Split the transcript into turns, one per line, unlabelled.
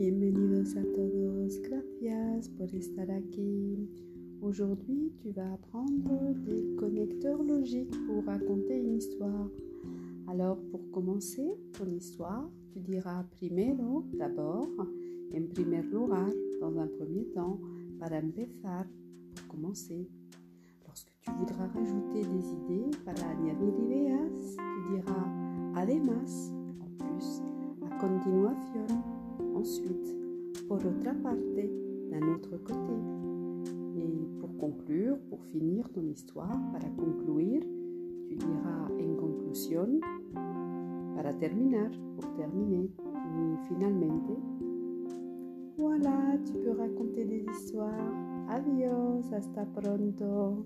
bienvenidos a todos, gracias por estar aquí. Aujourd'hui, tu vas apprendre des connecteurs logiques pour raconter une histoire. Alors, pour commencer ton histoire, tu diras primero, d'abord, en primer lugar, dans un premier temps, para empezar, pour commencer. Lorsque tu voudras rajouter des idées, para añadir ideas, tu diras además, en plus, a continuación, ensuite, por otra parte, d'un autre côté. Et pour conclure, pour finir ton histoire, para concluir, tu diras en conclusión, para terminar, pour terminer. Et finalement, voilà, tu peux raconter des histoires. Adiós, hasta pronto.